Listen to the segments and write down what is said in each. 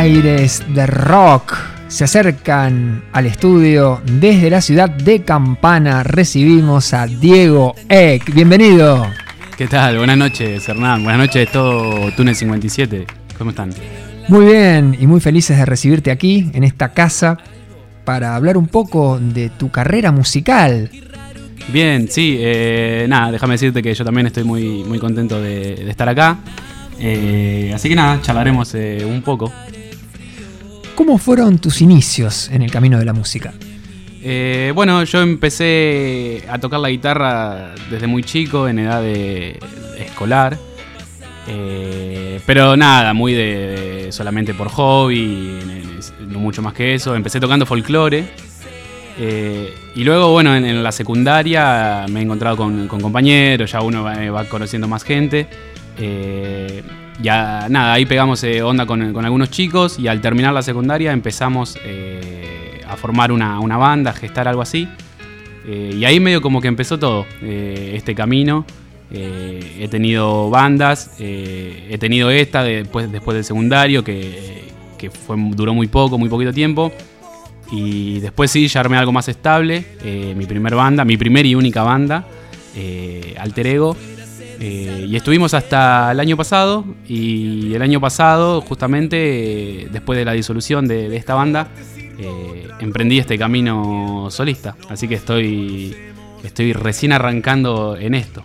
Aires de rock se acercan al estudio desde la ciudad de Campana. Recibimos a Diego Eck. Bienvenido. ¿Qué tal? Buenas noches, Hernán. Buenas noches, todo Túnel 57. ¿Cómo están? Muy bien y muy felices de recibirte aquí en esta casa para hablar un poco de tu carrera musical. Bien, sí, eh, nada, déjame decirte que yo también estoy muy, muy contento de, de estar acá. Eh, así que nada, charlaremos eh, un poco. ¿Cómo fueron tus inicios en el camino de la música? Eh, bueno, yo empecé a tocar la guitarra desde muy chico, en edad escolar. Eh, pero nada, muy de, solamente por hobby, no mucho más que eso. Empecé tocando folclore. eh, y luego, bueno, en, la secundaria me he encontrado con, compañeros, ya uno va, conociendo más gente. Ya nada, ahí pegamos eh, onda con, algunos chicos y al terminar la secundaria empezamos eh, a formar una, una banda, a gestar algo así. Eh, y ahí medio como que empezó todo, este camino. He tenido bandas, he tenido esta después, después del secundario, que, que fue, duró muy poco, muy poquito tiempo. Y después sí, ya armé algo más estable, mi primer banda, mi primer y única banda, Alter Ego. Eh, y estuvimos hasta el año pasado, y el año pasado, justamente, eh, después de la disolución de, de esta banda, eh, emprendí este camino solista. Así que estoy, estoy recién arrancando en esto.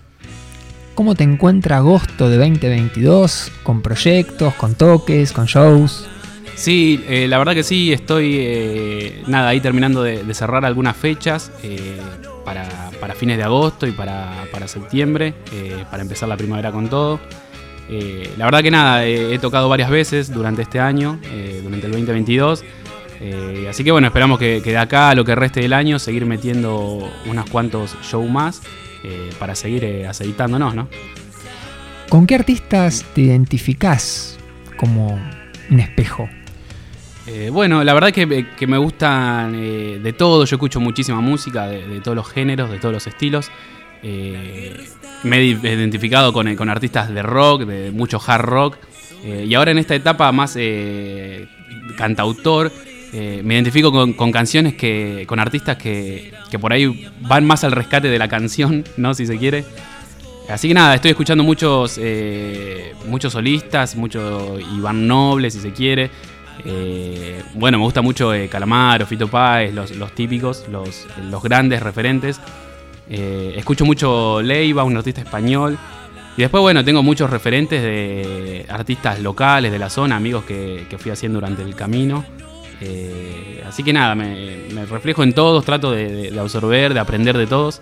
¿Cómo te encuentra agosto de 2022 con proyectos, con toques, con shows? Sí, eh, la verdad que sí, estoy eh, nada ahí terminando de, de cerrar algunas fechas eh, para, para fines de agosto y para, para septiembre, eh, para empezar la primavera con todo. Eh, la verdad que nada, he tocado varias veces durante este año, eh, durante el 2022. eh, así que bueno, esperamos que, que de acá a lo que reste del año seguir metiendo unos cuantos shows más para seguir aceitándonos, ¿no? ¿Con qué artistas te identificás como un espejo? Eh, bueno, la verdad que, que me gustan eh, de todo, yo escucho muchísima música, de, todos los géneros, de todos los estilos. Eh, me he identificado con, con artistas de rock, de mucho hard rock. eh, y ahora en esta etapa más eh, cantautor, eh, me identifico con, canciones que. con artistas que, que por ahí van más al rescate de la canción, ¿no? Si se quiere. Así que nada, estoy escuchando muchos, eh, muchos solistas, mucho Iván Noble, si se quiere. Eh, bueno, me gusta mucho eh, Calamaro, Fito Páez, los, típicos, los, grandes referentes. Eh, escucho mucho Leiva, un artista español. Y después, bueno, tengo muchos referentes de artistas locales de la zona, amigos que, fui haciendo durante el camino. Eh, así que nada, me, reflejo en todos, trato de, absorber, de aprender de todos.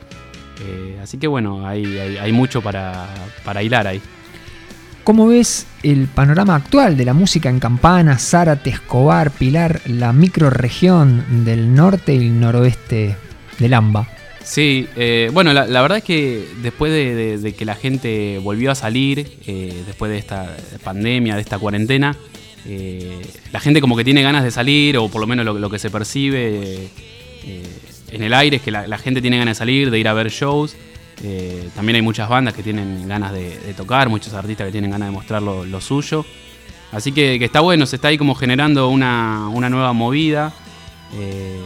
Así que bueno, hay, mucho para hilar ahí. ¿Cómo ves el panorama actual de la música en Campana, Zárate, Escobar, Pilar, la microrregión del norte y noroeste del AMBA? Sí, eh, bueno, la, verdad es que después de, que la gente volvió a salir, eh, después de esta pandemia, de esta cuarentena, eh, la gente como que tiene ganas de salir, o por lo menos lo, que se percibe en el aire es que la gente tiene ganas de salir, de ir a ver shows. Eh, también hay muchas bandas que tienen ganas de, tocar, muchos artistas que tienen ganas de mostrar lo, suyo. Así que, está bueno, se está ahí como generando una, una nueva movida. eh,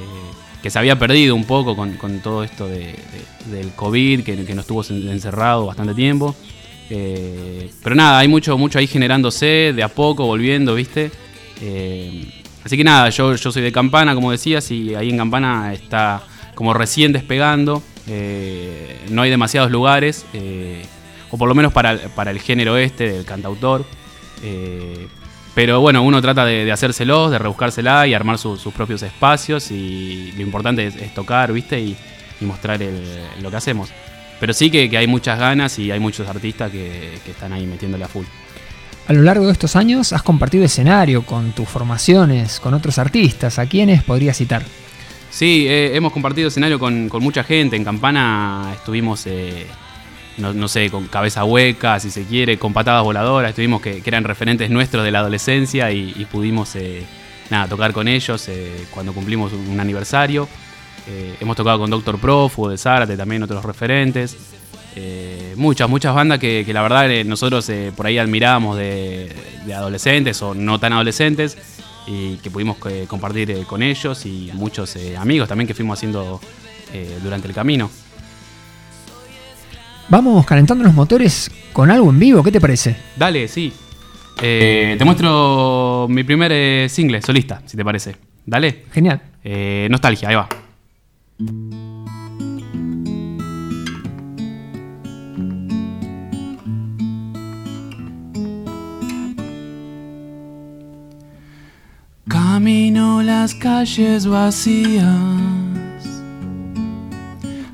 que se había perdido un poco con, todo esto de- de- del COVID, que, nos tuvo en- encerrado bastante tiempo. Eh, pero nada, hay mucho, mucho ahí generándose, de a poco, volviendo, ¿viste? Así que nada, yo soy de Campana, como decías, y ahí en Campana está como recién despegando. Eh, no hay demasiados lugares, eh, o por lo menos para, el género este del cantautor. Eh, pero bueno, uno trata de, hacérselos, de rebuscársela y armar su- sus propios espacios. Y lo importante es, tocar, ¿viste? Y, y mostrar lo que hacemos. Pero sí que, hay muchas ganas y hay muchos artistas que, que están ahí metiéndole a full. A lo largo de estos años has compartido escenario con tus formaciones, con otros artistas. ¿A quiénes podrías citar? Sí, eh, hemos compartido escenario con, mucha gente. En Campana estuvimos, eh, no, no sé, con Cabeza Hueca, si se quiere, con Patadas Voladoras. Estuvimos que, que eran referentes nuestros de la adolescencia y, pudimos eh, nada, tocar con ellos eh, cuando cumplimos un, aniversario. Eh, hemos tocado con Doctor Prófugo de Zárate, también otros referentes. Eh, muchas, muchas bandas que, la verdad nosotros por ahí admirábamos de, de adolescentes o no tan adolescentes y que pudimos eh, compartir eh, con ellos y muchos eh, amigos también que fuimos haciendo durante el camino. Vamos calentando los motores con algo en vivo, ¿qué te parece? Dale, sí. Te muestro mi primer single solista, si te parece. Dale. Genial. Nostalgia, ahí va. Camino las calles vacías,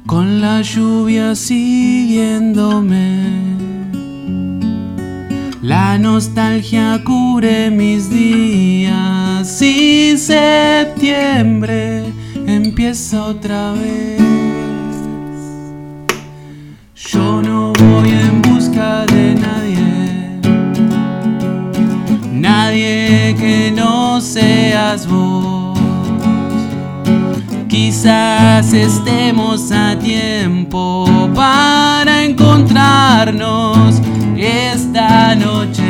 con la lluvia siguiéndome. La nostalgia cubre mis días y septiembre empieza otra vez. Yo no voy en busca de nadie, que no seas vos. Quizás estemos a tiempo para encontrarnos esta noche.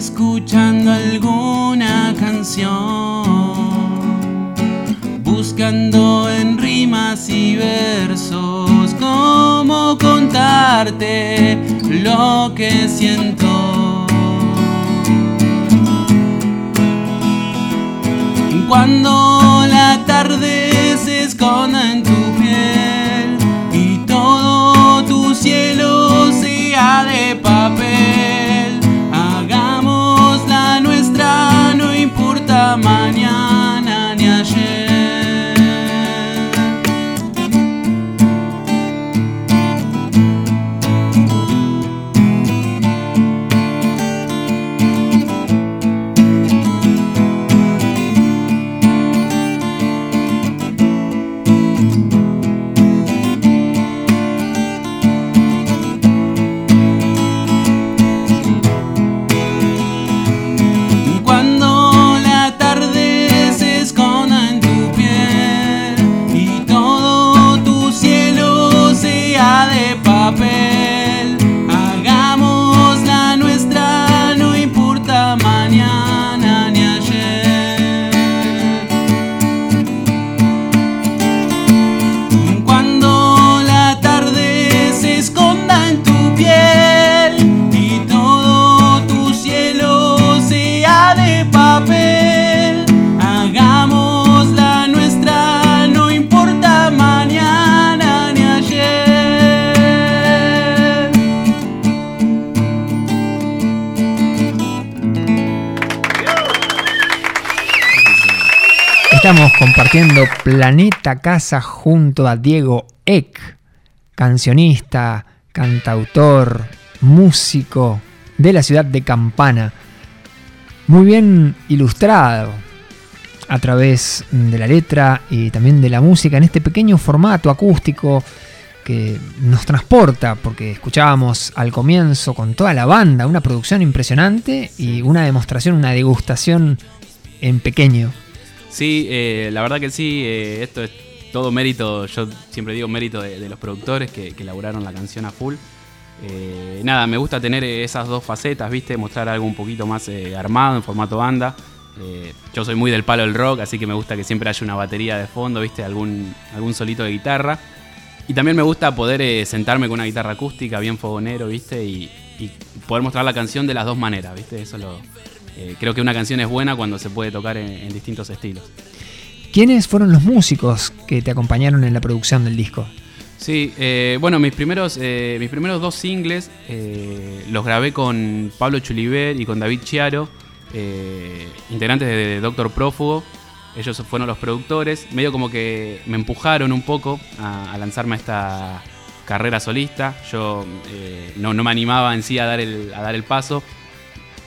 Escuchando alguna canción, buscando en rimas y versos cómo contarte lo que siento. Cuando la tarde se esconda en Planeta Casa junto a Diego Eck, cancionista, cantautor, músico de la ciudad de Campana. Muy bien ilustrado a través de la letra y también de la música en este pequeño formato acústico que nos transporta, porque escuchábamos al comienzo con toda la banda una producción impresionante y una demostración, una degustación en pequeño. Sí, eh, la verdad que sí, eh, esto es todo mérito, yo siempre digo mérito de, los productores que, que elaboraron la canción a full. Eh, nada, me gusta tener esas dos facetas, ¿viste? Mostrar algo un poquito más eh, armado en formato banda. Eh, yo soy muy del palo del rock, así que me gusta que siempre haya una batería de fondo, ¿viste? Algún, algún solito de guitarra. Y también me gusta poder eh, sentarme con una guitarra acústica, bien fogonero, ¿viste? Y, y poder mostrar la canción de las dos maneras, ¿viste? Eso lo, eh, creo que una canción es buena cuando se puede tocar en, en distintos estilos. ¿Quiénes fueron los músicos que te acompañaron en la producción del disco? Sí, eh, bueno, mis primeros, eh, mis primeros dos singles eh, los grabé con Pablo Chuliver y con David Chiaro, integrantes de Doctor Prófugo. Ellos fueron los productores, medio como que me empujaron un poco a, a lanzarme a esta carrera solista. Yo no, no me animaba en sí a dar el, a dar el paso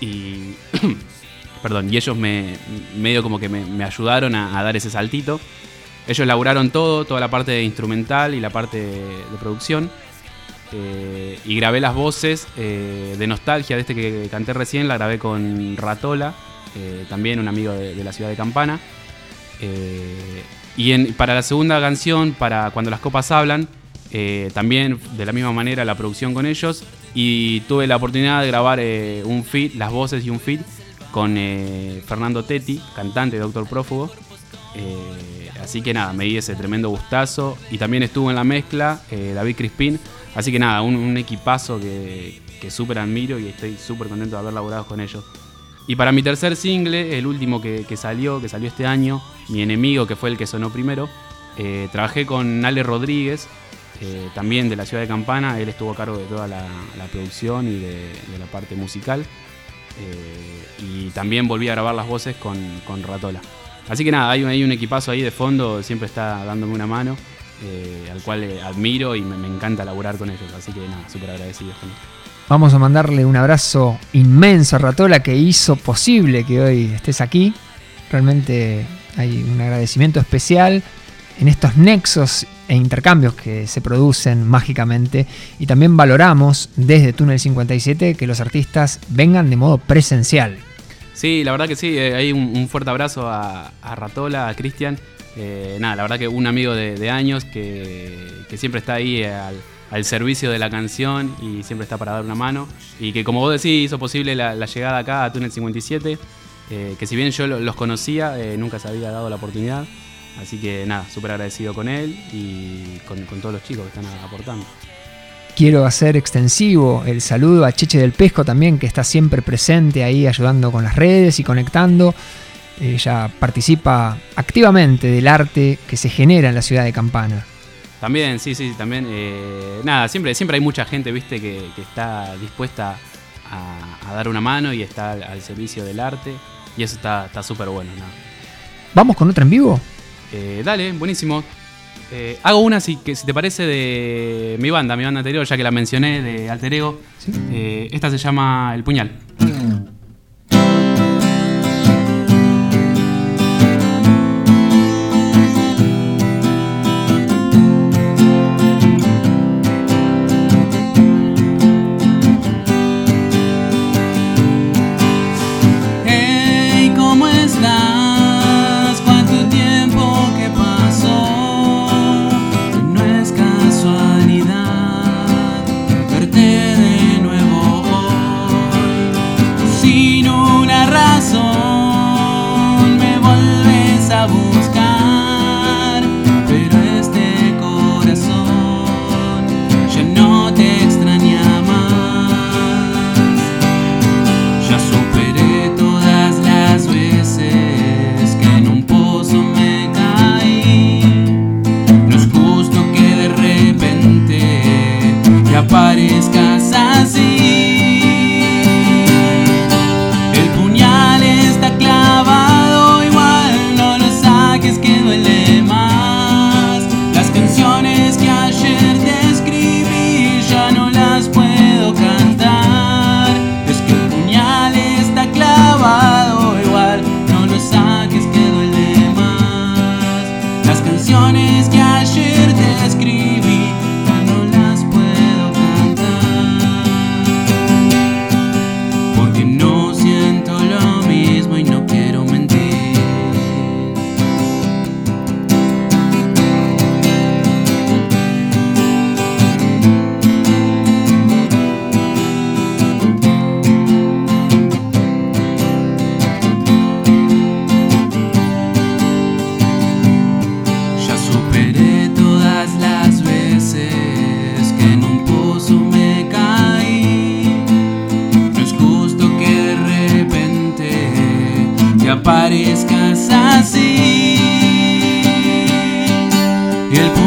y, perdón, y ellos me, medio como que me, ayudaron a, dar ese saltito. Ellos laburaron todo, toda la parte instrumental y la parte de, producción. Eh, y grabé las voces eh, de Nostalgia, de este que canté recién, la grabé con Ratola, eh, también un amigo de, la ciudad de Campana. Y para la segunda canción, para Cuando las copas hablan, eh, también de la misma manera la producción con ellos. Y tuve la oportunidad de grabar eh, un feed, las voces y un feed con eh, Fernando Tetti, cantante de Doctor Prófugo. Así que nada, me di ese tremendo gustazo. Y también estuvo en la mezcla David Crispín. Así que nada, un, equipazo que, que súper admiro y estoy súper contento de haber laburado con ellos. Y para mi tercer single, el último que, que salió, que salió este año, Mi enemigo, que fue el que sonó primero, trabajé con Ale Rodríguez, eh, también de la ciudad de Campana. Él estuvo a cargo de toda la, producción y de, la parte musical. Eh, y también volví a grabar las voces con, con Ratola. Así que nada, hay, un- equipazo ahí de fondo, siempre está dándome una mano, eh, al cual admiro y me, encanta laburar con ellos. Así que nada, súper agradecido con. Vamos a mandarle un abrazo inmenso a Ratola que hizo posible que hoy estés aquí. Realmente hay un agradecimiento especial en estos nexos e intercambios que se producen mágicamente y también valoramos desde Túnel 57 que los artistas vengan de modo presencial. Sí, la verdad que sí, eh, hay un, fuerte abrazo a, Ratola, a Cristian. Eh, nada, la verdad que un amigo de, años que, siempre está ahí eh, al, servicio de la canción y siempre está para dar una mano. Y que como vos decís, hizo posible la, llegada acá a Túnel 57, eh, que si bien yo lo- los conocía, nunca se había dado la oportunidad. Así que nada, súper agradecido con él y con, con todos los chicos que están aportando. Quiero hacer extensivo el saludo a Cheche del Pesco también, que está siempre presente ahí ayudando con las redes y conectando. Ella participa activamente del arte que se genera en la ciudad de Campana. También, sí, sí, también. eh, nada, siempre, siempre hay mucha gente, viste, que, que está dispuesta a, a dar una mano y está al, al servicio del arte. Y eso está está súper bueno. nada. ¿Vamos con otra en vivo? Eh, dale, buenísimo. Eh, hago una, si, que, si te parece, de mi banda, mi banda anterior, ya que la mencioné, de Alter Ego. Sí. Eh, esta se llama El Puñal. El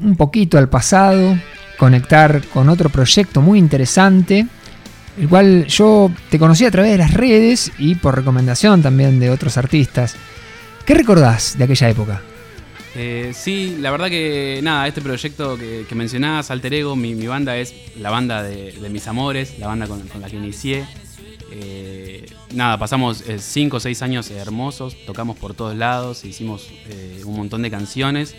un poquito al pasado, conectar con otro proyecto muy interesante, el cual yo te conocí a través de las redes y por recomendación también de otros artistas. ¿Qué recordás de aquella época? Eh, sí, la verdad que nada, este proyecto que, que mencionabas, Alter Ego, mi, banda es la banda de, mis amores, la banda con, la que inicié. Eh, nada, pasamos 5 o 6 años hermosos, tocamos por todos lados, hicimos eh, un montón de canciones.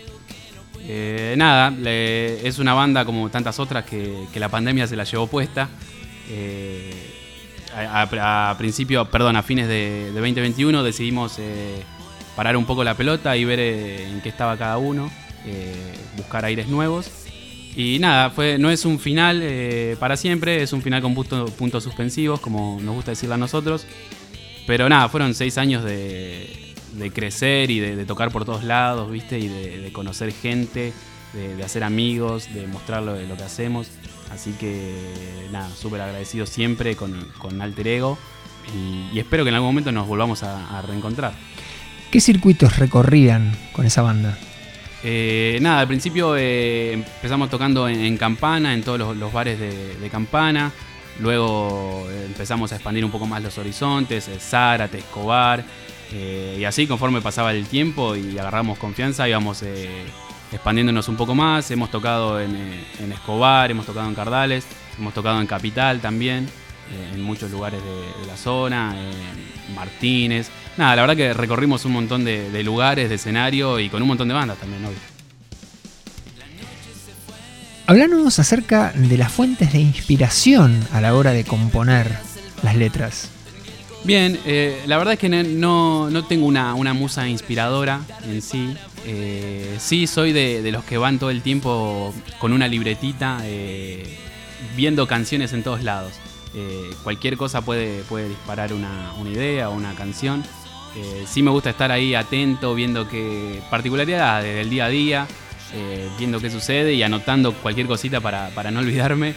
Eh, nada, es una banda como tantas otras que, la pandemia se la llevó puesta. Eh, a, principio, perdón, a fines de, de 2021 decidimos eh, parar un poco la pelota y ver en qué estaba cada uno, buscar aires nuevos. Y nada, fue, no es un final para siempre, es un final con punto- puntos suspensivos, como nos gusta decirlo a nosotros. Pero nada, fueron seis años de, de crecer y de, de tocar por todos lados, ¿viste? Y de, de conocer gente, de, de hacer amigos, de mostrar lo, lo que hacemos. Así que nada, súper agradecido siempre con, con Alter Ego. Y, y espero que en algún momento nos volvamos a, a reencontrar. ¿Qué circuitos recorrían con esa banda? Eh, nada, al principio eh, empezamos tocando en, en Campana, en todos los, los bares de, de Campana. Luego eh, empezamos a expandir un poco más los horizontes, eh, Zárate, Escobar. Eh, y así conforme pasaba el tiempo y agarramos confianza, íbamos eh, expandiéndonos un poco más. Hemos tocado en, eh, en Escobar, hemos tocado en Cardales, hemos tocado en Capital también, en muchos lugares de, la zona, en Martínez. Nada, la verdad que recorrimos un montón de, lugares, de escenario y con un montón de bandas también, obvio. Hablanos acerca de las fuentes de inspiración a la hora de componer las letras. Bien, eh, la verdad es que no, no tengo una, una musa inspiradora en sí. Eh, sí, soy de, de los que van todo el tiempo con una libretita eh, viendo canciones en todos lados. Eh, cualquier cosa puede, puede disparar una, una idea o una canción. Sí me gusta estar ahí atento, viendo qué particularidades del día a día, viendo qué sucede y anotando cualquier cosita para, para no olvidarme.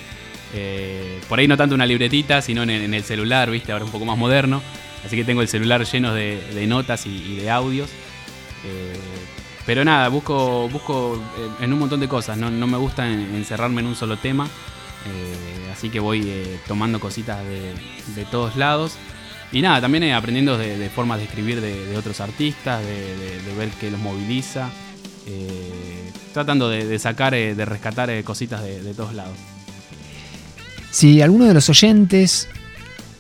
Eh, por ahí no tanto una libretita, sino en, el celular, viste, ahora un poco más moderno. Así que tengo el celular lleno de, notas y, de audios. Eh, pero nada, busco, busco en un montón de cosas. No, me gusta en- encerrarme en un solo tema. Eh, así que voy tomando cositas de, todos lados. Y nada, también aprendiendo de, de formas de escribir de, otros artistas, de, ver qué los moviliza. Tratando de, sacar, de rescatar cositas de todos lados. Si alguno de los oyentes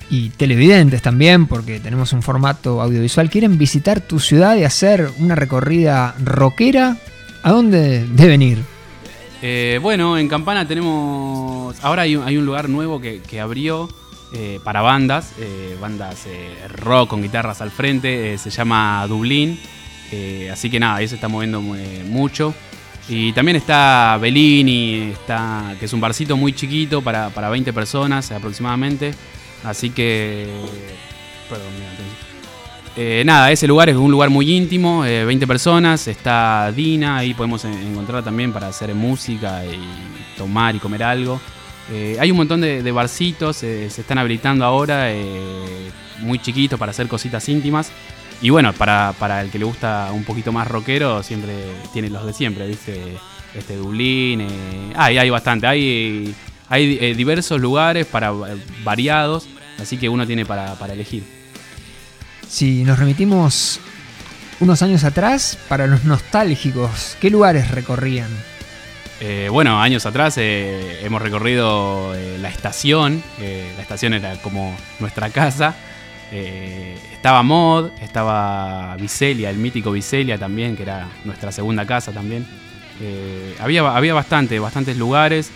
y televidentes también, porque tenemos un formato audiovisual, quieren visitar tu ciudad y hacer una recorrida rockera, ¿a dónde deben ir? Eh, bueno, en Campana tenemos. Ahora hay un, hay un lugar nuevo que, abrió eh, para bandas, eh, bandas eh, rock con guitarras al frente, eh, se llama Dublín. así que nada, ahí se está moviendo mucho. Y también está Bellini, está, que es un barcito muy chiquito para, para 20 personas aproximadamente. Así que. Perdón, mira. Eh, nada, ese lugar es un lugar muy íntimo, eh, 20 personas, está Dina, ahí podemos en- encontrar también para hacer música y tomar y comer algo. Eh, hay un montón de, de barcitos, eh, se están habilitando ahora, eh, muy chiquitos para hacer cositas íntimas. Y bueno, para, para el que le gusta un poquito más rockero, siempre tiene los de siempre, ¿viste? Este Dublín, eh, hay, hay bastante, hay, hay eh, diversos lugares para eh, variados, así que uno tiene para, para elegir. Si nos remitimos unos años atrás, para los nostálgicos, ¿qué lugares recorrían? Eh, bueno, años atrás eh, hemos recorrido eh, la estación. la estación era como nuestra casa. Eh, estaba Mod, estaba Vicelia, el mítico Vicelia también, que era nuestra segunda casa también. Eh, había, había bastante, bastantes lugares.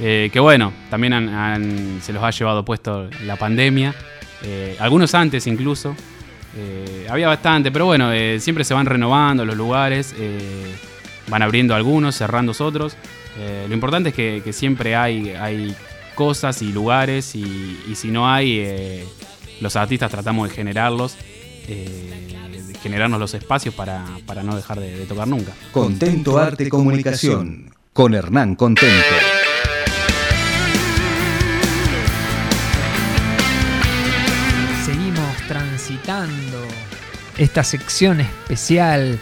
eh, que bueno, también se los ha llevado puesto la pandemia. algunos antes incluso. Había bastante, pero bueno, siempre se van renovando los lugares. van abriendo algunos, cerrando otros. Lo importante es que, siempre hay, hay cosas y lugares y, si no hay, los artistas tratamos de generarlos, eh, de generarnos los espacios para, para no dejar de, de tocar nunca. Contento Arte Comunicación con Hernán Contento. Seguimos transitando esta sección especial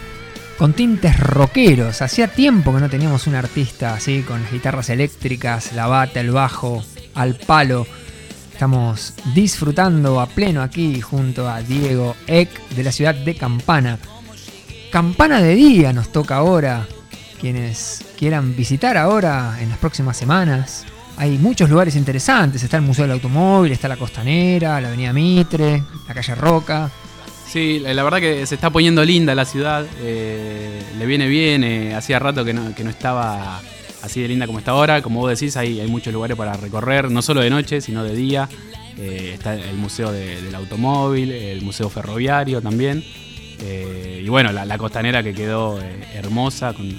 con tintes rockeros. Hacía tiempo que no teníamos un artista así, con las guitarras eléctricas, la bata, el bajo, al palo. Estamos disfrutando a pleno aquí junto a Diego Eck de la ciudad de Campana. Campana de día nos toca ahora. Quienes quieran visitar ahora en las próximas semanas. Hay muchos lugares interesantes. Está el Museo del Automóvil, está la Costanera, la Avenida Mitre, la calle Roca. Sí, la verdad que se está poniendo linda la ciudad, eh, le viene bien, eh, hacía rato que no, que no estaba así de linda como está ahora, como vos decís, hay, hay muchos lugares para recorrer, no solo de noche, sino de día, Eh, está el Museo de- del Automóvil, el Museo Ferroviario también, Eh, y bueno, la, costanera que quedó eh, hermosa, con,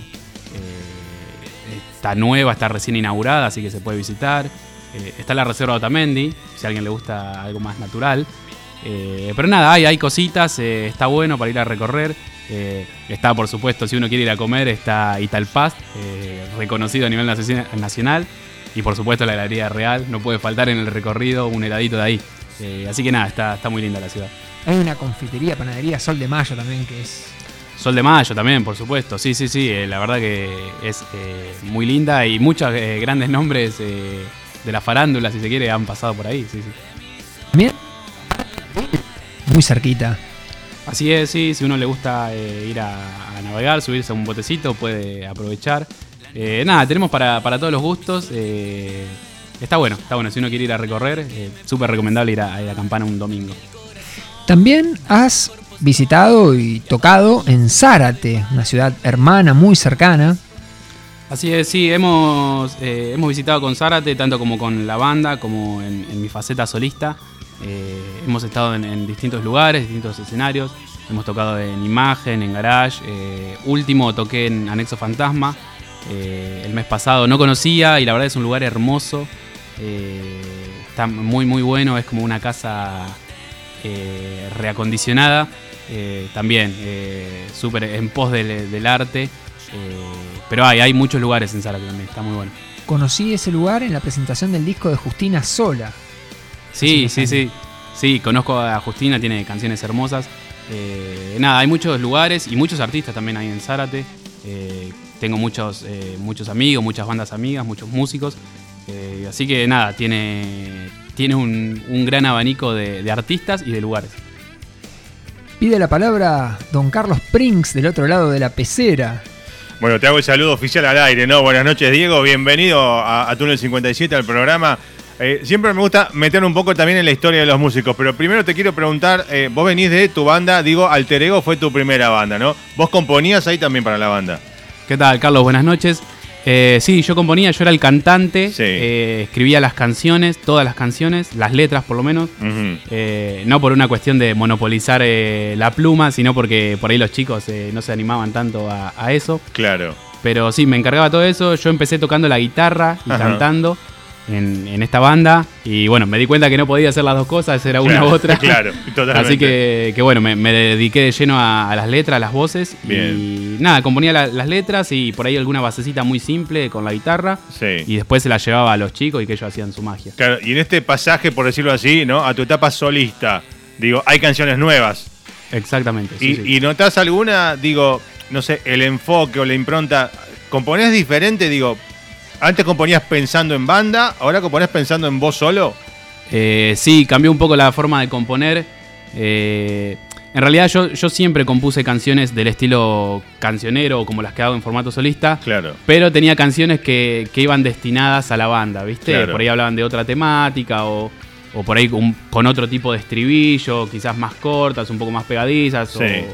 está nueva, está recién inaugurada, así que se puede visitar. Está la Reserva Otamendi, si a alguien le gusta algo más natural. Pero nada, hay, hay cositas, está bueno para ir a recorrer. Eh, está, por supuesto, si uno quiere ir a comer, está Italpast, eh, reconocido a nivel naci- nacional. Y por supuesto la heladería real, no puede faltar en el recorrido un heladito de ahí. Eh, así que nada, está, está muy linda la ciudad. Hay una confitería, panadería Sol de Mayo también que es Sol de Mayo también, por supuesto. Sí, sí, sí. la verdad que es muy linda y muchos grandes nombres de la farándula, si se quiere, han pasado por ahí. Sí, sí. Bien. Muy cerquita. Así es, sí. Si uno le gusta eh, ir a, a navegar, subirse a un botecito, puede aprovechar. Eh, nada, tenemos para, para todos los gustos. eh, está bueno, está bueno. Si uno quiere ir a recorrer, súper recomendable ir a, a ir a Campana un domingo. También has visitado y tocado en Zárate, una ciudad hermana muy cercana. Así es, sí, hemos, hemos visitado con Zárate, tanto como con la banda, como en, en mi faceta solista. Eh, hemos estado en, distintos lugares, distintos escenarios. Hemos tocado en Imagen, en Garage. eh, último toqué en Anexo Fantasma. eh, el mes pasado no conocía y la verdad es un lugar hermoso. está muy, muy bueno. Es como una casa reacondicionada. también súper en pos del, arte. pero hay, hay muchos lugares en Zárate también, está muy bueno. Conocí ese lugar en la presentación del disco de Justina Sola. Sí, sí, sí. Sí, conozco a Justina, tiene canciones hermosas. Eh, nada, hay muchos lugares y muchos artistas también ahí en Zárate. Eh, tengo muchos, eh, muchos amigos, muchas bandas amigas, muchos músicos. Eh, así que nada, tiene, tiene un, un gran abanico de, de artistas y de lugares. Pide la palabra don Carlos Prinks del otro lado de la pecera. Bueno, te hago el saludo oficial al aire, ¿no? Buenas noches, Diego. Bienvenido a, a Túnel 57, al programa. Eh, siempre me gusta meter un poco también en la historia de los músicos, pero primero te quiero preguntar, eh, vos venís de tu banda, digo, Alter Ego fue tu primera banda, ¿no? Vos componías ahí también para la banda. ¿Qué tal, Carlos? Buenas noches. Eh, sí, yo componía, yo era el cantante, Sí. escribía las canciones, todas las canciones, las letras por lo menos. No por una cuestión de monopolizar la pluma, sino porque por ahí los chicos no se animaban tanto a, a eso. Claro. Pero sí, me encargaba todo eso. Yo empecé tocando la guitarra y Ajá. cantando en, en esta banda. Y bueno, me di cuenta que no podía hacer las dos cosas, era una u otra. claro, totalmente. Así que, que bueno, me, me dediqué de lleno a, a las letras, a las voces. Bien. Y nada, componía la- las letras y por ahí alguna basecita muy simple con la guitarra. Sí. Y después se la llevaba a los chicos y que ellos hacían su magia. Claro, y en este pasaje, por decirlo así, ¿no? A tu etapa solista, digo, hay canciones nuevas. Exactamente. sí, y, sí. y notás alguna, digo, no sé, el enfoque o la impronta, ¿componés diferente? Digo, antes componías pensando en banda, ahora componés pensando en vos solo. Eh, sí, cambió un poco la forma de componer. Eh, en realidad yo, yo siempre compuse canciones del estilo cancionero, como las que hago en formato solista. Claro. Pero tenía canciones que, que iban destinadas a la banda, ¿viste? Claro. Por ahí hablaban de otra temática o, o por ahí un- con otro tipo de estribillo, quizás más cortas, un poco más pegadizas, Sí.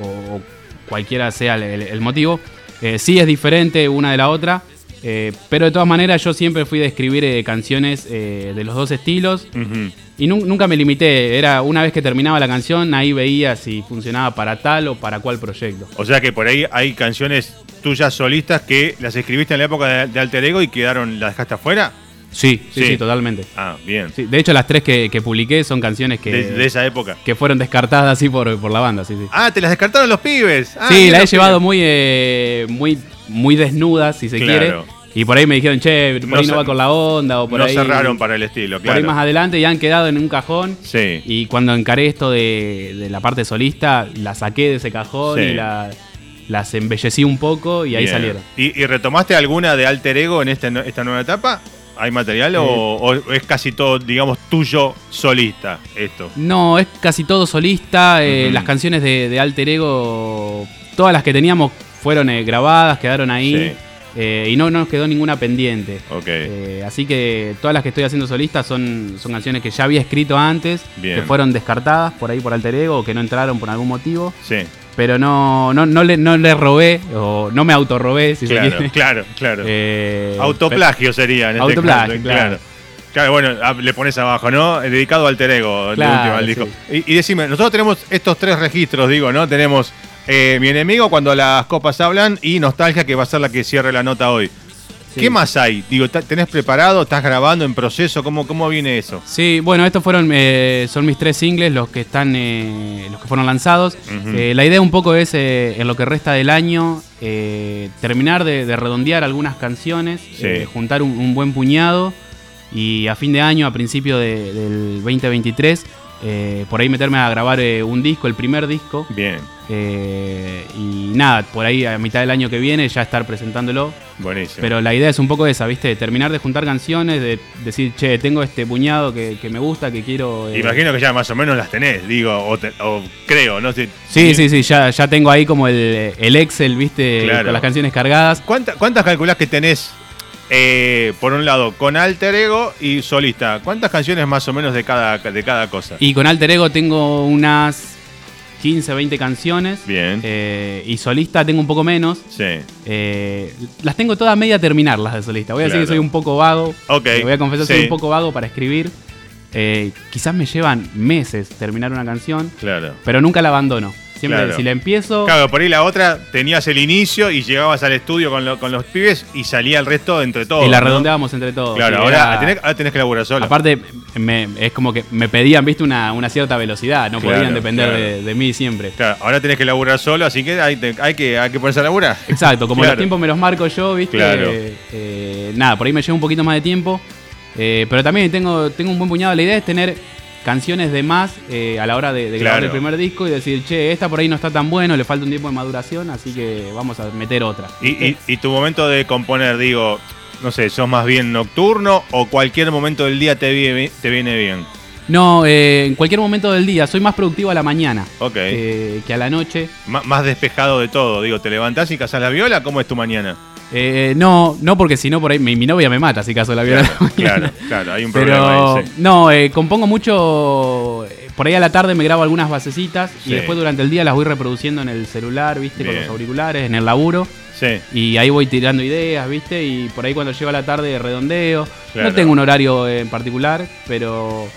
o, cualquiera sea el motivo. Eh, sí es diferente una de la otra, eh, pero de todas maneras yo siempre fui de escribir eh, canciones eh, de los dos estilos y nu- nunca me limité. Era una vez que terminaba la canción, ahí veía si funcionaba para tal o para cual proyecto. O sea que por ahí hay canciones tuyas solistas que las escribiste en la época de, de Alter Ego y quedaron, ¿las dejaste afuera? Sí, sí, Sí. sí, totalmente. Ah, bien. Sí, de hecho, las tres que, que publiqué son canciones que, De, de esa época. que fueron descartadas así por, por la banda, sí, sí. Ah, te las descartaron los pibes. Ah, sí, la he llevado muy, eh, muy, muy desnudas, si se Claro. quiere. Y por ahí me dijeron, che, por No ahí no va con la onda, o por no ahí. cerraron para el estilo, Por ahí claro. más adelante y han quedado en un cajón. Sí. Y cuando encaré esto de, de la parte solista, la saqué de ese cajón Sí. y la, las embellecí un poco y ahí Bien. salieron. ¿Y, y retomaste alguna de Alter Ego en este, esta nueva etapa? ¿Hay material o, Eh. o es casi todo, digamos, tuyo solista esto? No, es casi todo solista. eh. Las canciones de, de Alter Ego, todas las que teníamos fueron eh, grabadas, quedaron ahí. Sí. eh, y no, no nos quedó ninguna pendiente. Eh, así que todas las que estoy haciendo solistas son, son canciones que ya había escrito antes, Bien. que fueron descartadas por ahí por Alter Ego o que no entraron por algún motivo. sí. Pero no, no, no, le, no le robé o no me autorrobé, si se Claro, quiere. claro, claro. Eh, Autoplagio sería en este Autoplagio, caso, claro. Claro, bueno, ah, le pones abajo, ¿no? Dedicado al Alter Ego, de Claro, última, al disco. sí. Y, y decime, nosotros tenemos estos tres registros, digo, ¿no? Tenemos eh, Mi enemigo cuando las copas hablan y Nostalgia, que va a ser la que cierre la nota hoy. Sí. ¿Qué más hay? Digo, ¿ta- ¿tenés preparado? ¿Estás grabando en proceso? ¿Cómo, cómo viene eso? Sí, bueno, estos fueron eh, son mis tres singles, los que están, eh, los que fueron lanzados. Eh, la idea un poco es en lo que resta del año terminar de, de redondear algunas canciones, Sí. juntar un, un buen puñado y a fin de año, a principio de- del 2023, eh, por ahí meterme a grabar eh, un disco, el primer disco. Bien, eh, y nada, por ahí a mitad del año que viene ya estar presentándolo. buenísimo. Pero la idea es un poco esa, ¿viste? Terminar de juntar canciones, de decir, che, tengo este puñado que, que me gusta, que quiero. eh". Imagino que ya más o menos las tenés, digo, o, te- o creo, no sé. Sí, sí, sí, ya, ya tengo ahí como el, el Excel, ¿viste? Claro. Con las canciones cargadas. ¿Cuánta- ¿Cuántas calculás que tenés, eh, por un lado, con Alter Ego y solista? ¿Cuántas canciones más o menos de cada, de cada cosa? Y con Alter Ego tengo unas 15, 20 canciones. Bien. Eh, y solista tengo un poco menos. Sí. Eh, las tengo todas media terminar las de solista. Voy a decir que soy un poco vago. Ok, voy a confesar que sí. soy un poco vago para escribir. Quizás me llevan meses terminar una canción, Claro. pero nunca la abandono. Siempre, Claro. si la empiezo, Claro, por ahí la otra tenías el inicio y llegabas al estudio con, lo- con los pibes y salía el resto entre todos. y la ¿no? redondeábamos entre todos. Claro, ahora era- tenés, ahora tenés que laburar solo. Aparte, me- es como que me pedían, viste, una, una cierta velocidad. No Claro, podían depender claro. de, de mí siempre. Claro, ahora tenés que laburar solo, así que hay, te- hay que, hay que ponerse a laburar. Exacto, como los tiempos me los marco yo, viste. Claro. Eh, eh, nada, por ahí me lleva un poquito más de tiempo. Eh, pero también tengo, tengo un buen puñado. La idea es tener canciones de más eh, a la hora de, de grabar el primer disco y decir, che, esta por ahí no está tan bueno, le falta un tiempo de maduración, así que vamos a meter otra. Y, y- y tu momento de componer, digo, no sé, ¿sos más bien nocturno o cualquier momento del día te viene, te viene bien? No, eh, en cualquier momento del día, soy más productivo a la mañana eh, que a la noche. M- más despejado de todo, digo, ¿te levantás y cazás la viola? ¿Cómo es tu mañana? Eh, no, no porque si no por ahí mi, mi novia me mata si caso la viola. Claro, claro, claro, hay un problema Pero ahí, sí. no, eh, compongo mucho. eh, Por ahí a la tarde me grabo algunas basecitas Sí. y después durante el día las voy reproduciendo en el celular, ¿viste? Con los auriculares, en el laburo. Sí, Y ahí voy tirando ideas, ¿viste? Y por ahí cuando llega la tarde redondeo. Claro. No tengo un horario en particular, pero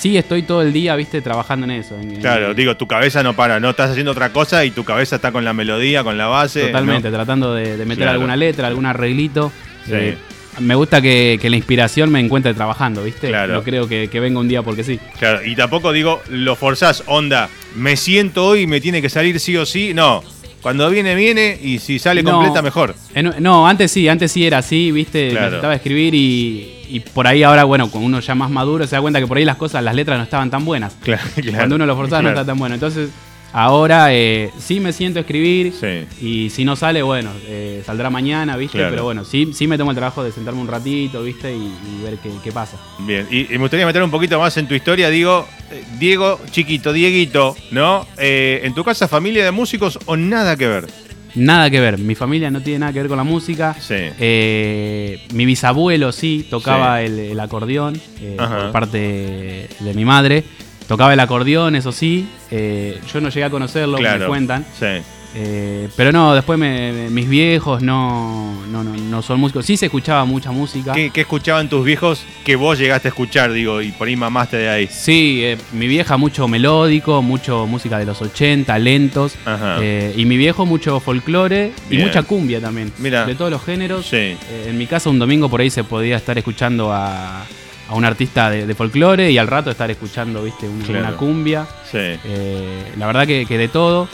sí estoy todo el día, ¿viste? Trabajando en eso. en- en- claro, digo, tu cabeza no para, no estás haciendo otra cosa y tu cabeza está con la melodía, con la base. Totalmente, ¿no? tratando de, de meter Claro. alguna letra, algún arreglito. Sí. Eh, me gusta que, que la inspiración me encuentre trabajando, ¿viste? Claro. No creo que, que venga un día porque sí. Claro, y tampoco digo, lo forzás, onda, me siento hoy y me tiene que salir sí o sí. No, cuando viene, viene y si sale No. completa, mejor. En- no, antes sí, antes sí era así, ¿viste? Claro. Necesitaba escribir y, y por ahí ahora, bueno, con uno ya más maduro se da cuenta que por ahí las cosas, las letras no estaban tan buenas. Claro, claro, Cuando uno lo forzaba no está tan bueno. Entonces, ahora eh, sí me siento a escribir Sí. y si no sale, bueno, eh, saldrá mañana, ¿viste? Pero bueno, sí, sí me tomo el trabajo de sentarme un ratito, ¿viste? Y, y ver qué, qué pasa. Bien, y, y me gustaría meter un poquito más en tu historia, digo, eh, Diego, chiquito, Dieguito, ¿no? Eh, ¿En tu casa familia de músicos o nada que ver? Nada que ver. Mi familia no tiene nada que ver con la música. Sí. Eh, mi bisabuelo sí tocaba el, el acordeón eh, por parte de mi madre. Tocaba el acordeón, eso sí. Eh, yo no llegué a conocerlo, me Claro. cuentan. Sí. Eh, pero no, después me- mis viejos no, no, no, no son músicos. Sí se escuchaba mucha música. ¿Qué, qué escuchaban tus viejos que vos llegaste a escuchar, digo, y por ahí mamaste de ahí? Sí, eh, mi vieja mucho melódico, mucho música de los 80, lentos. Eh, y mi viejo mucho folclore y mucha cumbia también. Mira. De todos los géneros. Sí. Eh, en mi casa un domingo por ahí se podía estar escuchando a, a un artista de, de folclore y al rato estar escuchando, viste, una, Claro. una cumbia. Sí. Eh, la verdad que, que de todo.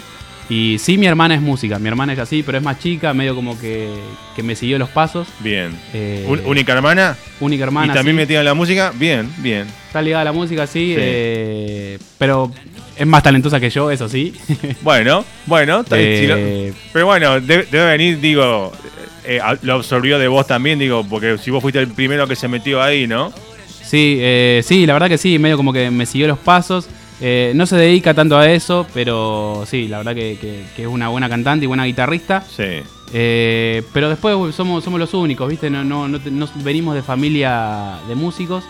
Y sí, mi hermana es música, mi hermana es así, pero es más chica, medio como que, que me siguió los pasos. Bien. Eh, única hermana. única hermana. y también sí. metida en la música. Bien, bien. Está ligada a la música, sí, Sí. eh, pero es más talentosa que yo, eso sí. Bueno, bueno. si lo- Eh, pero bueno, debe, debe venir, digo, eh, lo absorbió de vos también, digo, porque si vos fuiste el primero que se metió ahí, ¿no? Sí, eh, sí, la verdad que sí, medio como que me siguió los pasos. Eh, no se dedica tanto a eso, pero sí, la verdad que, que- que es una buena cantante y buena guitarrista. Sí. Eh, pero después somos, somos los únicos, ¿viste? No, no, no, te- no venimos de familia de músicos,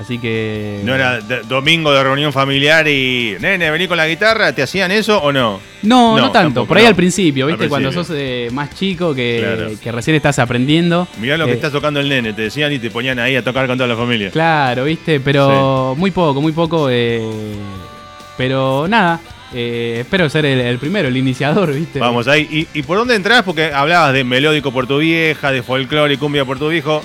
así que... No era de- domingo de reunión familiar y, nene, vení con la guitarra, ¿te hacían eso o no? No, no, No, tanto. tampoco, Por ahí al principio, Al ¿viste? Cuando sos eh, más chico, que, Claro. que recién estás aprendiendo. Mirá lo que Eh, estás tocando el nene, te decían y te ponían ahí a tocar con toda la familia. Claro, ¿viste? Pero muy poco, muy poco. eh, pero nada, eh, espero ser el, primero, el iniciador, ¿viste? Vamos ahí. ¿Y, y por dónde entras? Porque hablabas de melódico por tu vieja, de folclore y cumbia por tu viejo.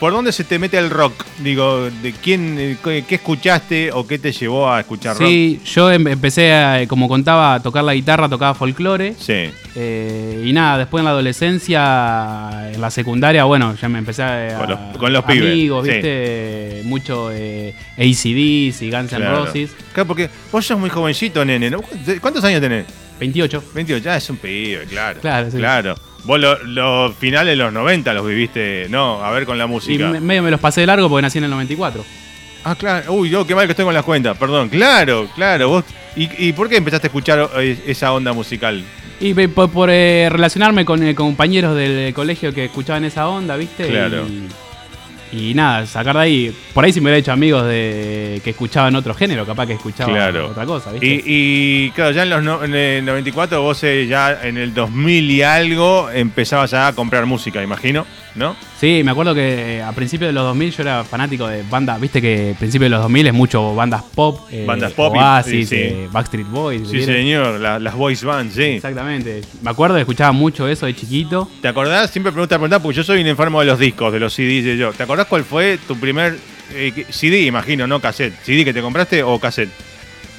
¿Por dónde se te mete el rock? Digo, ¿de quién, eh, qué, qué escuchaste o qué te llevó a escuchar rock? Sí, yo em- empecé, a, como contaba, a tocar la guitarra, tocaba folclore. Sí. eh, y nada, después en la adolescencia, en la secundaria, bueno, ya me empecé a. Con los- con los pibes, amigos, sí. ¿viste? Mucho eh, ACDs y Guns N' Claro. Roses. Claro, porque vos sos muy jovencito, nene. ¿Cuántos años tenés? 28. 28, ya es un pibe, claro. Claro, sí. Claro. Vos lo- los finales de los 90 los viviste, no, a ver con la Y música. me- medio me los pasé de largo porque nací en el 94. Ah, claro. Uy, yo qué mal que estoy con las cuentas, perdón. Claro, claro. Vos, ¿y, y por qué empezaste a escuchar eh, esa onda musical? Y por, por, eh, relacionarme con eh, compañeros del colegio que escuchaban esa onda, ¿viste? Claro. Y, y nada, sacar de ahí. Por ahí si me hubiera hecho amigos de que escuchaban otro género, capaz que escuchaban Claro. otra cosa, ¿viste? Y, y, claro, ya en, los no- en el 94 vos eh, ya en el 2000 y algo empezabas ya a comprar música, imagino, ¿no? Sí, me acuerdo que eh, a principios de los 2000 yo era fanático de bandas, viste que a principios de los 2000 es mucho bandas pop, eh, Bandas pop Oasis, sí, sí. eh, Backstreet Boys. Sí, señor, la- las voice bands, sí. Exactamente. Me acuerdo que escuchaba mucho eso de chiquito. ¿Te acordás? Siempre pregunta preguntar porque yo soy un enfermo de los discos, de los CDs de yo. ¿Te acordás cuál fue tu primer eh, CD, imagino, no cassette? ¿CD que te compraste o cassette?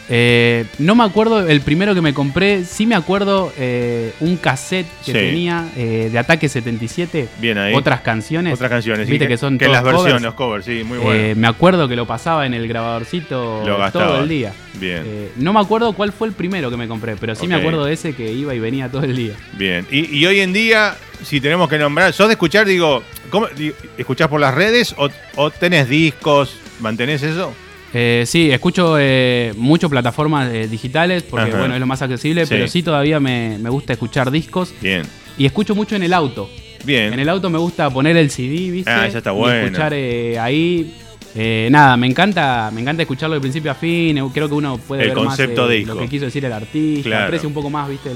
Eh, no me acuerdo el primero que me compré, sí me acuerdo eh, un cassette que Sí. tenía eh, de Ataque 77, Bien ahí. otras canciones. Otras canciones, sí, Viste que son que las versiones, los covers, sí, muy bueno. Eh, me acuerdo que lo pasaba en el grabadorcito Lo todo el día. Bien. Eh, no me acuerdo cuál fue el primero que me compré, pero sí me acuerdo de ese que iba y venía todo el día. Bien. Y, y hoy en día, si tenemos que nombrar, ¿sos de escuchar, digo, ¿cómo, escuchás por las redes o, o tenés discos? ¿Mantenés eso? Eh, sí, escucho eh, mucho plataformas eh, digitales porque Ajá. bueno, es lo más accesible, Sí. pero sí todavía me, me gusta escuchar discos Bien. y escucho mucho en el auto. Bien. En el auto me gusta poner el CD, ¿viste? Ah, ya está Y bueno. escuchar eh, ahí. eh, nada, me encanta, me encanta escucharlo de principio a fin. Creo que uno puede El ver concepto más disco. lo que quiso decir el artista, Claro. aprecia un poco más, ¿viste?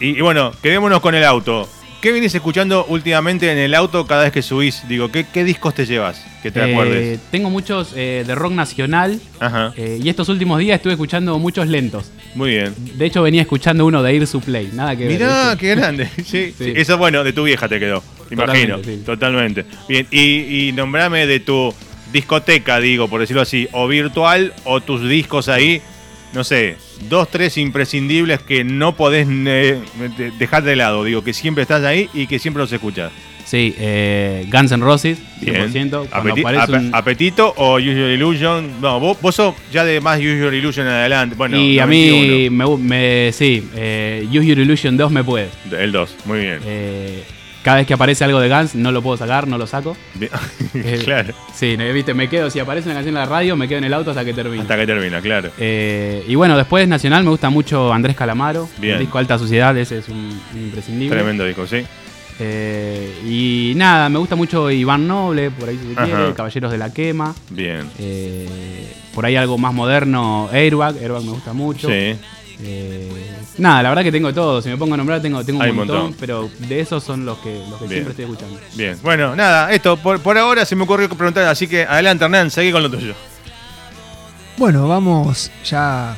Y, y bueno, quedémonos con el auto. ¿Qué venís escuchando últimamente en el auto cada vez que subís? Digo, ¿qué, qué discos te llevas? Que te Eh, acuerdes. tengo muchos eh, de rock nacional Ajá. eh, y estos últimos días estuve escuchando muchos lentos. Muy bien. De hecho, venía escuchando uno de Air Supply, nada que ver. Mirá, qué grande. Sí, sí. Eso, bueno, de tu vieja te quedó. Imagino. Totalmente, sí. Totalmente. Bien, y, y nombrame de tu discoteca, digo, por decirlo así, o virtual, o tus discos ahí, no sé, dos, tres imprescindibles que no podés eh, de- dejar de lado, digo, que siempre estás ahí y que siempre los escuchas. Sí, eh, Guns N' Roses, 100%. Bien. Cuando Apeti- un- Apetito o Usual Illusion. No, vos, vos sos ya de más Usual Illusion en adelante. Bueno, y a mí 91. me, sí, eh, Use Your Illusion 2 me puede. El 2, muy bien. Eh, cada vez que aparece algo de Guns no lo puedo sacar, no lo saco. Eh, claro. Sí, viste, me quedo, si aparece una canción en la radio, me quedo en el auto hasta que termine. Hasta que termina, claro. Eh, y bueno, después Nacional me gusta mucho Andrés Calamaro. Bien. El disco Alta Sociedad, ese es un, un imprescindible. Tremendo disco, sí. Eh, y nada, me gusta mucho Iván Noble, por ahí si se Ajá. quiere, Caballeros de la Quema. Bien. Eh, por ahí algo más moderno, Airbag, Airbag me gusta mucho. Sí. Eh, nada, la verdad que tengo todo. Si me pongo a nombrar, tengo, tengo un montón, montón. pero de esos son los que, los que siempre estoy escuchando. Bien. Bueno, nada, esto por, por ahora se me ocurrió preguntar, así que adelante Hernán, seguí con lo tuyo. Bueno, vamos ya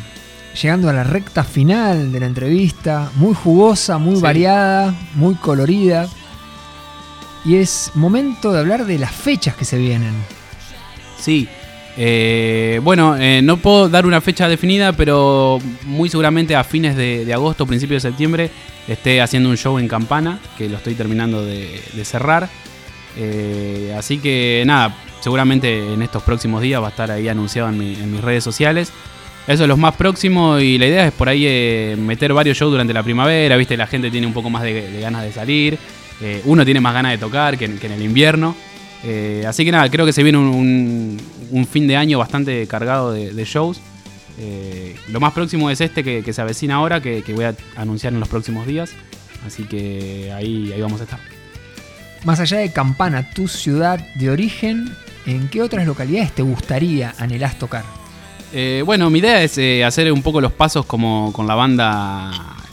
llegando a la recta final de la entrevista, muy jugosa, muy Sí. variada, muy colorida. Y es momento de hablar de las fechas que se vienen. Sí. Eh, bueno, eh, no puedo dar una fecha definida, pero muy seguramente a fines de, agosto, principios de septiembre, esté haciendo un show en Campana, que lo estoy terminando de, cerrar. Eh, así que nada, seguramente en estos próximos días va a estar ahí anunciado en, mi- en mis redes sociales. Eso es lo más próximo y la idea es por ahí meter varios shows durante la primavera, viste, la gente tiene un poco más de, ganas de salir, uno tiene más ganas de tocar que en- el invierno. Así que nada, creo que se viene un- un fin de año bastante cargado de, de shows. Eh, lo más próximo es este que, que se avecina ahora, que, que voy a anunciar en los próximos días. Así que ahí, ahí vamos a estar. Más allá de Campana, tu ciudad de origen, ¿en qué otras localidades te gustaría, anhelás tocar? Eh, bueno, mi idea es eh, hacer un poco los pasos como con la banda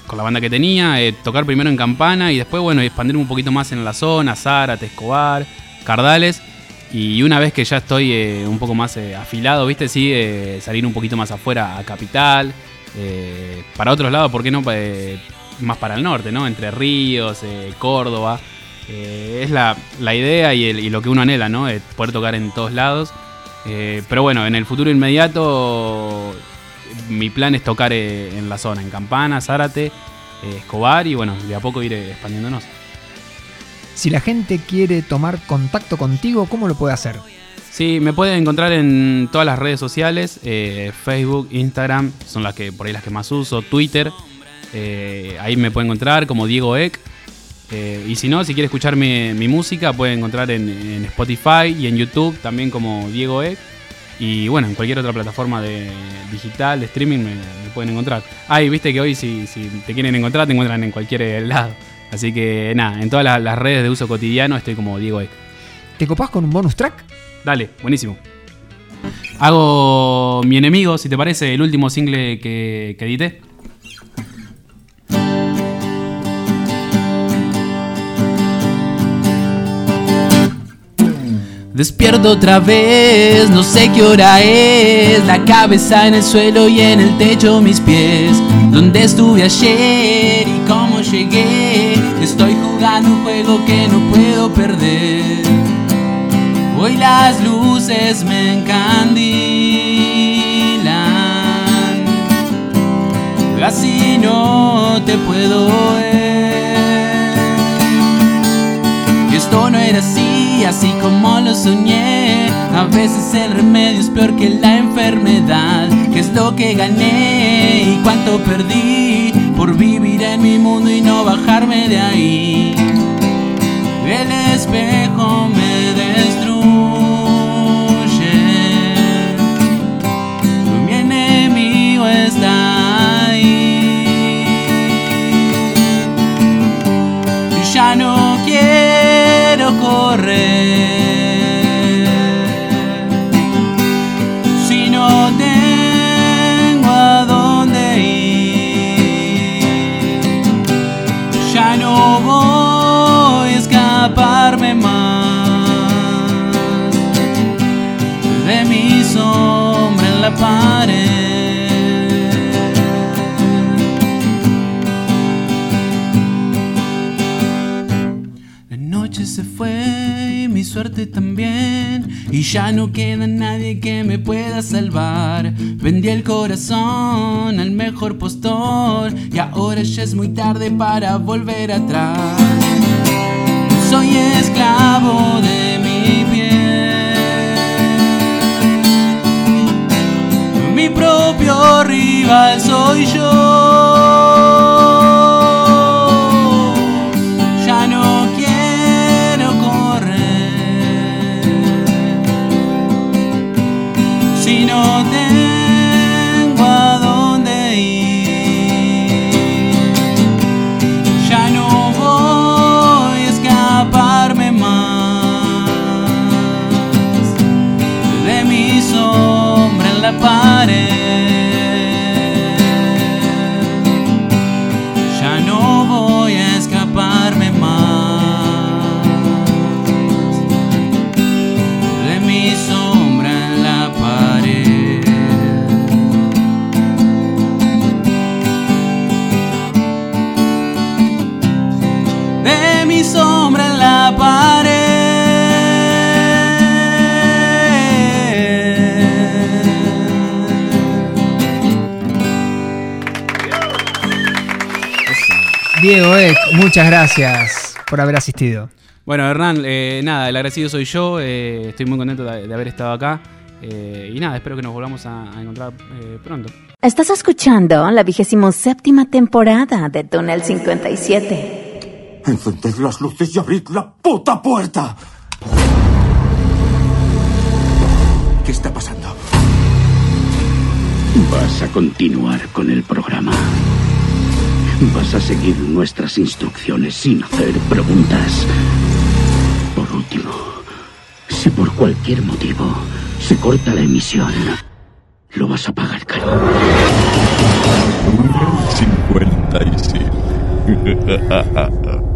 con la banda que tenía, eh, tocar primero en Campana y después, bueno, expandir un poquito más en la zona, Zárate, Escobar, Cardales. Y una vez que ya estoy eh, un poco más eh, afilado, ¿viste? Sí, eh, salir un poquito más afuera a Capital. para otros lados, ¿por qué no? Más para el norte, ¿no? Entre Ríos, Córdoba. Es la, la idea y, y lo que uno anhela, ¿no? Poder tocar en todos lados. Pero bueno, en el futuro inmediato mi plan es tocar en la zona, en Campana, Zárate, Escobar y bueno, de a poco ir expandiéndonos. Si la gente quiere tomar contacto contigo, ¿cómo lo puede hacer? Sí, me pueden encontrar en todas las redes sociales, eh, Facebook, Instagram, son las que por ahí las que más uso, Twitter, eh, ahí me pueden encontrar como Diego Eck. Eh, y si no, si quiere escuchar mi, música, pueden encontrar en, Spotify y en YouTube también como Diego Eck. Y bueno, en cualquier otra plataforma de digital, de streaming, me, pueden encontrar. Ah, viste que hoy si, te quieren encontrar, te encuentran en cualquier lado. Así que nada, en todas las, las redes de uso cotidiano estoy como Diego Eck. ¿Te copás con un bonus track? Dale, buenísimo. Hago Mi Enemigo, si te parece, el último single que, que edité. Despierto otra vez, no sé qué hora es. La cabeza en el suelo y en el techo mis pies. ¿Dónde estuve ayer y cómo llegué? Estoy jugando un juego que no puedo perder. Hoy las luces me encandilan. Así no te puedo ver. Esto no era así, así como lo soñé. A veces el remedio es peor que la enfermedad. ¿Qué es lo que gané y cuánto perdí por vivir en mi mundo y no bajarme de ahí? El espejo me destruye. La noche se fue y mi suerte también. Y ya no queda nadie que me pueda salvar. Vendí el corazón al mejor postor. Y ahora ya es muy tarde para volver atrás. Soy esclavo de Mi propio rival soy yo. scappare Muchas gracias por haber asistido. Bueno, Hernán, eh, nada, el agradecido soy yo. eh, estoy muy contento de, de haber estado acá. eh, y nada, espero que nos volvamos a, a encontrar eh, pronto. Estás escuchando la vigésimo séptima temporada de Túnel 57. Encended las luces y abrid la puta puerta. ¿Qué está pasando? Vas a continuar con el programa. Vas a seguir nuestras instrucciones sin hacer preguntas. Por último, si por cualquier motivo se corta la emisión, lo vas a pagar caro. 57.